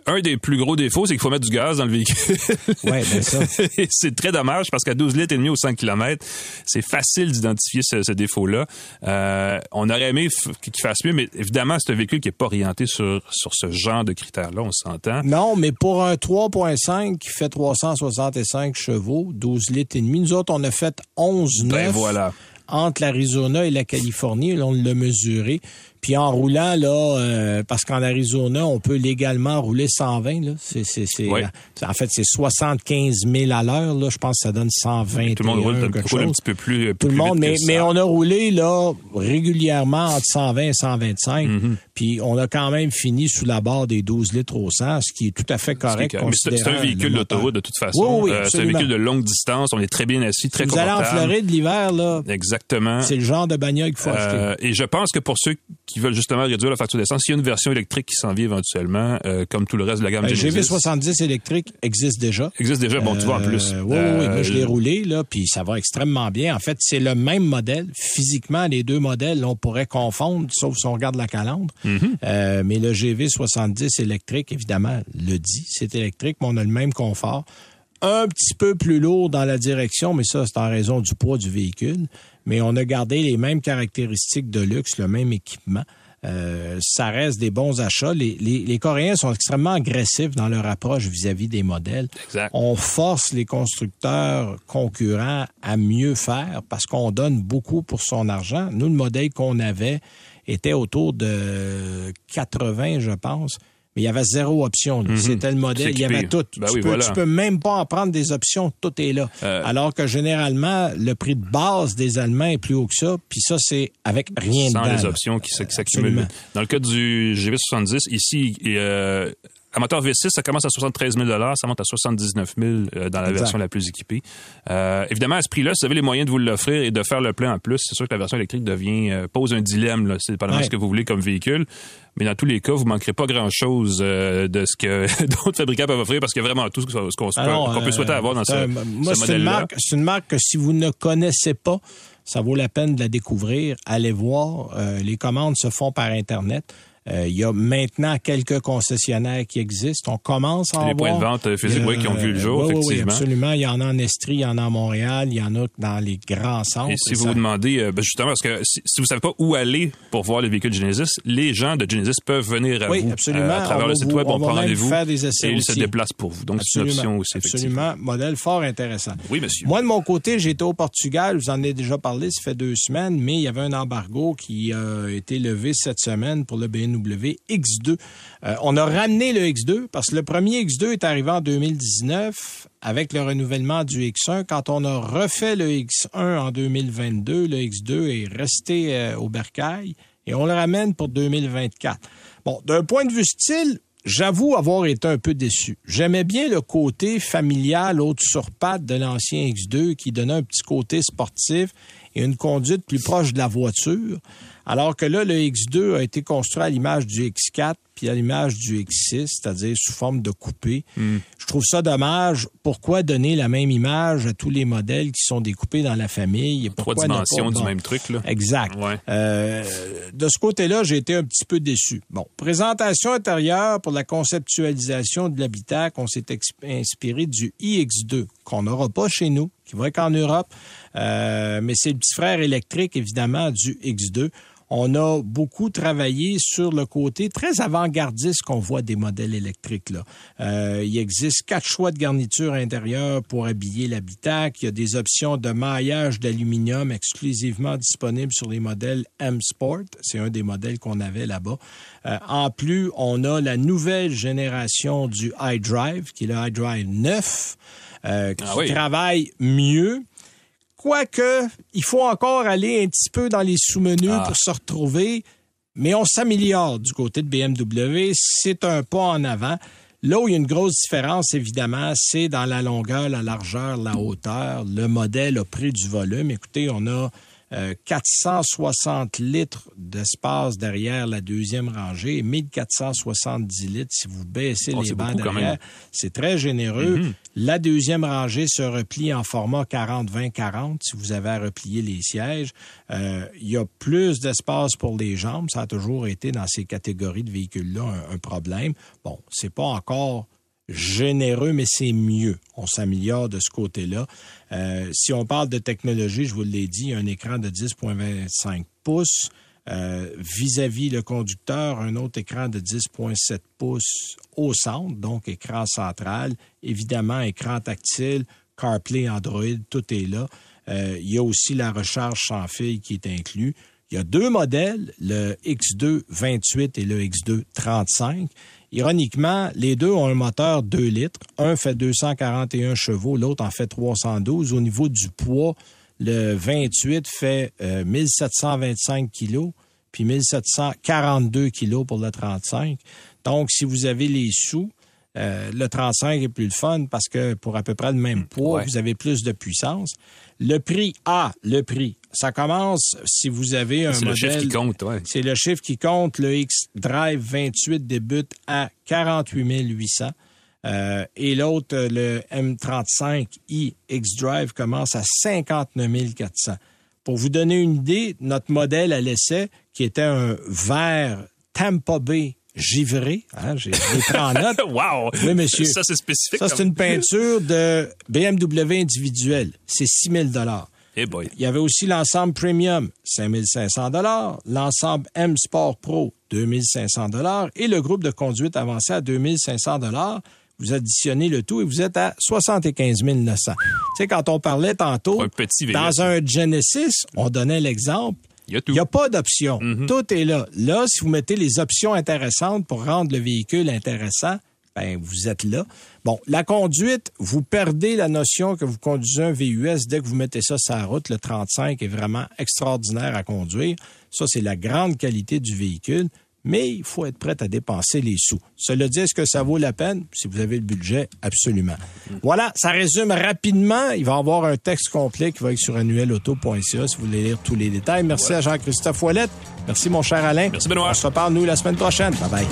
un des plus gros défauts, c'est qu'il faut mettre du gaz dans le véhicule. Ouais, ben ça. C'est très dommage parce qu'à 12 litres et demi au 100 km, c'est facile d'identifier ce, ce défaut-là. Euh, on aurait aimé qu'il fasse mieux, mais évidemment, c'est un véhicule qui est pas orienté sur, sur ce genre de critères-là, on s'entend. Non, mais pour un 3.5 qui fait 365 chevaux, 12 litres et demi, nous autres, on a fait 11 Ben 9 voilà. entre l'Arizona et la Californie. Là, on l'a mesuré. Puis en roulant, là, euh, parce qu'en Arizona, on peut légalement rouler 120. Là. C'est, c'est, c'est, Oui. En fait, c'est 75 000 à l'heure. Là. Je pense que ça donne 120 Tout le monde roule, un- roule petit peu plus, Tout le plus monde, vite mais, on a roulé là régulièrement entre 120 et 125. Mm-hmm. Puis on a quand même fini sous la barre des 12 litres au 100, ce qui est tout à fait correct. c'est- C'est un véhicule le d'autoroute de toute façon. Oui, oui, Euh, c'est un véhicule de longue distance. On est très bien assis, très Vous allez en. Floride l'hiver, là, Exactement. c'est le genre de bagnole qu'il faut acheter. Euh, et je pense que pour ceux qui veulent justement réduire la facture d'essence, il y a une version électrique qui s'en vient éventuellement, euh, comme tout le reste de la gamme Ben, Genesis. GV70 électrique existe déjà. existe déjà, bon, tu vois en plus. Euh, oui, oui, oui. Moi, je l'ai Euh, roulé, là, puis ça va extrêmement bien. En fait, c'est le même modèle. Physiquement, les deux modèles, on pourrait confondre, sauf si on regarde la calandre. Euh, mais le GV70 électrique, évidemment, le dit, c'est électrique, mais on a le même confort. Un petit peu plus lourd dans la direction, mais ça, c'est en raison du poids du véhicule. Mais on a gardé les mêmes caractéristiques de luxe, le même équipement. Euh, ça reste des bons achats. Les, les, les Coréens sont extrêmement agressifs dans leur approche vis-à-vis des modèles. Exact. On force les constructeurs concurrents à mieux faire parce qu'on donne beaucoup pour son argent. Nous, le modèle qu'on avait était autour de 80, je pense. Mais il y avait zéro option. Mhm. C'était le modèle, il y avait tout. Ben tu, oui, peux, voilà. tu peux même pas en prendre des options, tout est là. Euh. Alors que généralement, le prix de base des Allemands est plus haut que ça, puis ça, c'est avec rien sans dedans. les options qui s'accumulent. Dans le cas du GV70, ici, euh, un moteur V6, ça commence à 73 000 ça monte à 79 000 euh, dans la Exact. version la plus équipée. Euh, évidemment, à ce prix-là, si vous avez les moyens de vous l'offrir et de faire le plein en plus, c'est sûr que la version électrique devient euh, pose un dilemme, là, c'est dépendamment de ce que vous voulez comme véhicule. Mais dans tous les cas, vous manquerez pas grand-chose euh, de ce que d'autres fabricants peuvent offrir parce qu'il y a vraiment tout ce qu'on ce qu'on peut- Alors, qu'on peut souhaiter avoir dans ce, moi, ce c'est une modèle-là. marque, c'est une marque que si vous ne connaissez pas, ça vaut la peine de la découvrir. Allez voir. Les commandes se font par Internet. Euh, il y a maintenant quelques concessionnaires qui existent. On commence à en Les points de vente, euh, physiques, oui, qui ont vu le jour, oui, oui, oui, effectivement. absolument. Il y en a en Estrie, il y en a à Montréal, il y en a dans les grands centres. Et si vous ça- vous demandez, euh, ben justement, parce que si, si vous savez pas où aller pour voir les véhicules Genesis, les gens de Genesis peuvent venir à Oui, vous absolument. euh, à travers On le site vous- web, on on, prend rendez-vous et ils se déplacent pour vous. Donc c'est une option aussi, effectivement. Absolument. Modèle fort intéressant. Oui, monsieur. Moi, de mon côté, j'étais au Portugal. Vous en ai déjà parlé, ça fait deux semaines, mais il y avait un embargo qui a été levé cette semaine pour le BMW X2. Euh, on a ramené le X2 parce que le premier X2 est arrivé en 2019 avec le renouvellement du X1. Quand on a refait le X1 en 2022, le X2 est resté euh, au bercail et on le ramène pour 2024. Bon, d'un point de vue style, J'avoue avoir été un peu déçu. J'aimais bien le côté familial, haute sur patte de l'ancien X2 qui donnait un petit côté sportif et une conduite plus proche de la voiture. Alors que là, le X2 a été construit à l'image du X4 puis à l'image du X6, c'est-à-dire sous forme de coupé. Je trouve ça dommage. Pourquoi donner la même image à tous les modèles qui sont découpés dans la famille? Trois dimensions pas- du même truc, là. Exact. Ouais. Euh, de ce côté-là, j'ai été un petit peu déçu. Bon, présentation intérieure pour la conceptualisation de l'habitacle, on s'est inspiré du iX2 qu'on n'aura pas chez nous, qui va être en Europe, Euh, mais c'est le petit frère électrique évidemment du X2. On a beaucoup travaillé sur le côté très avant-gardiste qu'on voit des modèles électriques. Là. Euh, il existe quatre choix de garniture intérieure pour habiller l'habitacle. Il y a des options de maillage d'aluminium exclusivement disponibles sur les modèles M Sport. C'est un des modèles qu'on avait là-bas. Euh, en plus, on a la nouvelle génération du iDrive, qui est le iDrive 9, euh, qui Ah oui. mieux. Quoique, il faut encore aller un petit peu dans les sous-menus Ah. pour se retrouver, mais on s'améliore du côté de BMW. C'est un pas en avant. Là où il y a une grosse différence, évidemment, c'est dans la longueur, la largeur, la hauteur. Le modèle a pris du volume. Écoutez, on a euh, 460 litres d'espace derrière la deuxième rangée et 1470 litres si vous baissez Oh, les bancs derrière. C'est très généreux. La deuxième rangée se replie en format 40-20-40 si vous avez à replier les sièges. Euh, il y a plus d'espace pour les jambes. Ça a toujours été dans ces catégories de véhicules-là un, un problème. Bon, c'est pas encore généreux, mais c'est mieux. On s'améliore de ce côté-là. Euh, si on parle de technologie, je vous l'ai dit, un écran de 10,25 pouces. Euh, vis-à-vis le conducteur, un autre écran de 10,7 pouces au centre, donc écran central. Évidemment, écran tactile, CarPlay, Android, tout est là. Euh, il y a aussi la recharge sans fil qui est inclus. Il y a deux modèles, le X2 28 et le X2 35. Ironiquement, les deux ont un moteur 2 litres. Un fait 241 chevaux, l'autre en fait 312. Au niveau du poids, le 28 fait euh, 1725 kilos, puis 1742 kilos pour le 35. Donc, si vous avez les sous, euh, le 35 est plus le fun parce que pour à peu près le même poids, ouais. vous avez plus de puissance. Le prix, ah, le prix. Ça commence si vous avez un C'est le modèle... chiffre qui compte, ouais. C'est le chiffre qui compte. Le X-Drive 28 débute à 48 800. Euh, et l'autre, le M35i X-Drive commence à 59 400. Pour vous donner une idée, notre modèle à l'essai, qui était un vert Tampa Bay givré, hein, j'ai pris en note. wow! Oui, monsieur. Ça, c'est spécifique. Ça, c'est une peinture de BMW individuelle. C'est 6 000 Eh boy. il y avait aussi l'ensemble Premium, 5500 dollars, l'ensemble M Sport Pro, 2500 dollars et le groupe de conduite avancé à 2500 dollars. Vous additionnez le tout et vous êtes à 75 900. Tu sais, quand on parlait tantôt, Un petit dans un Genesis, on donnait l'exemple, Il a n'y a pas d'option. Tout est là. Là, si vous mettez les options intéressantes pour rendre le véhicule intéressant, ben, vous êtes là. Bon, la conduite, vous perdez la notion que vous conduisez un VUS dès que vous mettez ça sur la route. Le 35 est vraiment extraordinaire à conduire. Ça, c'est la grande qualité du véhicule. Mais il faut être prêt à dépenser les sous. Cela dit, est-ce que ça vaut la peine? Si vous avez le budget, absolument. Voilà, ça résume rapidement. Il va y avoir un texte complet qui va être sur annuelauto.ca si vous voulez lire tous les détails. Merci à Jean-Christophe Ouellette. Merci, mon cher Alain. Merci, Benoît. On se reparle, nous, la semaine prochaine. Bye bye.